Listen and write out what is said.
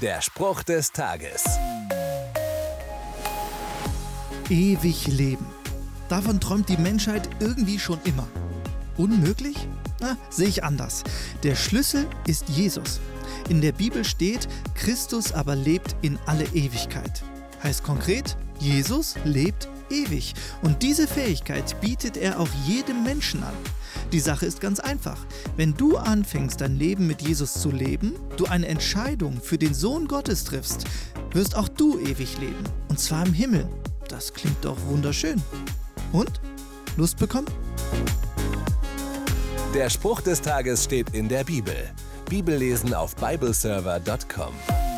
Der Spruch des Tages. Ewig leben. Davon träumt die Menschheit irgendwie schon immer. Unmöglich? Na, sehe ich anders. Der Schlüssel ist Jesus. In der Bibel steht, Christus aber lebt in alle Ewigkeit. Heißt konkret, Jesus lebt ewig. Und diese Fähigkeit bietet er auch jedem Menschen an. Die Sache ist ganz einfach. Wenn du anfängst, dein Leben mit Jesus zu leben, du eine Entscheidung für den Sohn Gottes triffst, wirst auch du ewig leben. Und zwar im Himmel. Das klingt doch wunderschön. Und? Lust bekommen? Der Spruch des Tages steht in der Bibel. Bibellesen auf bibleserver.com.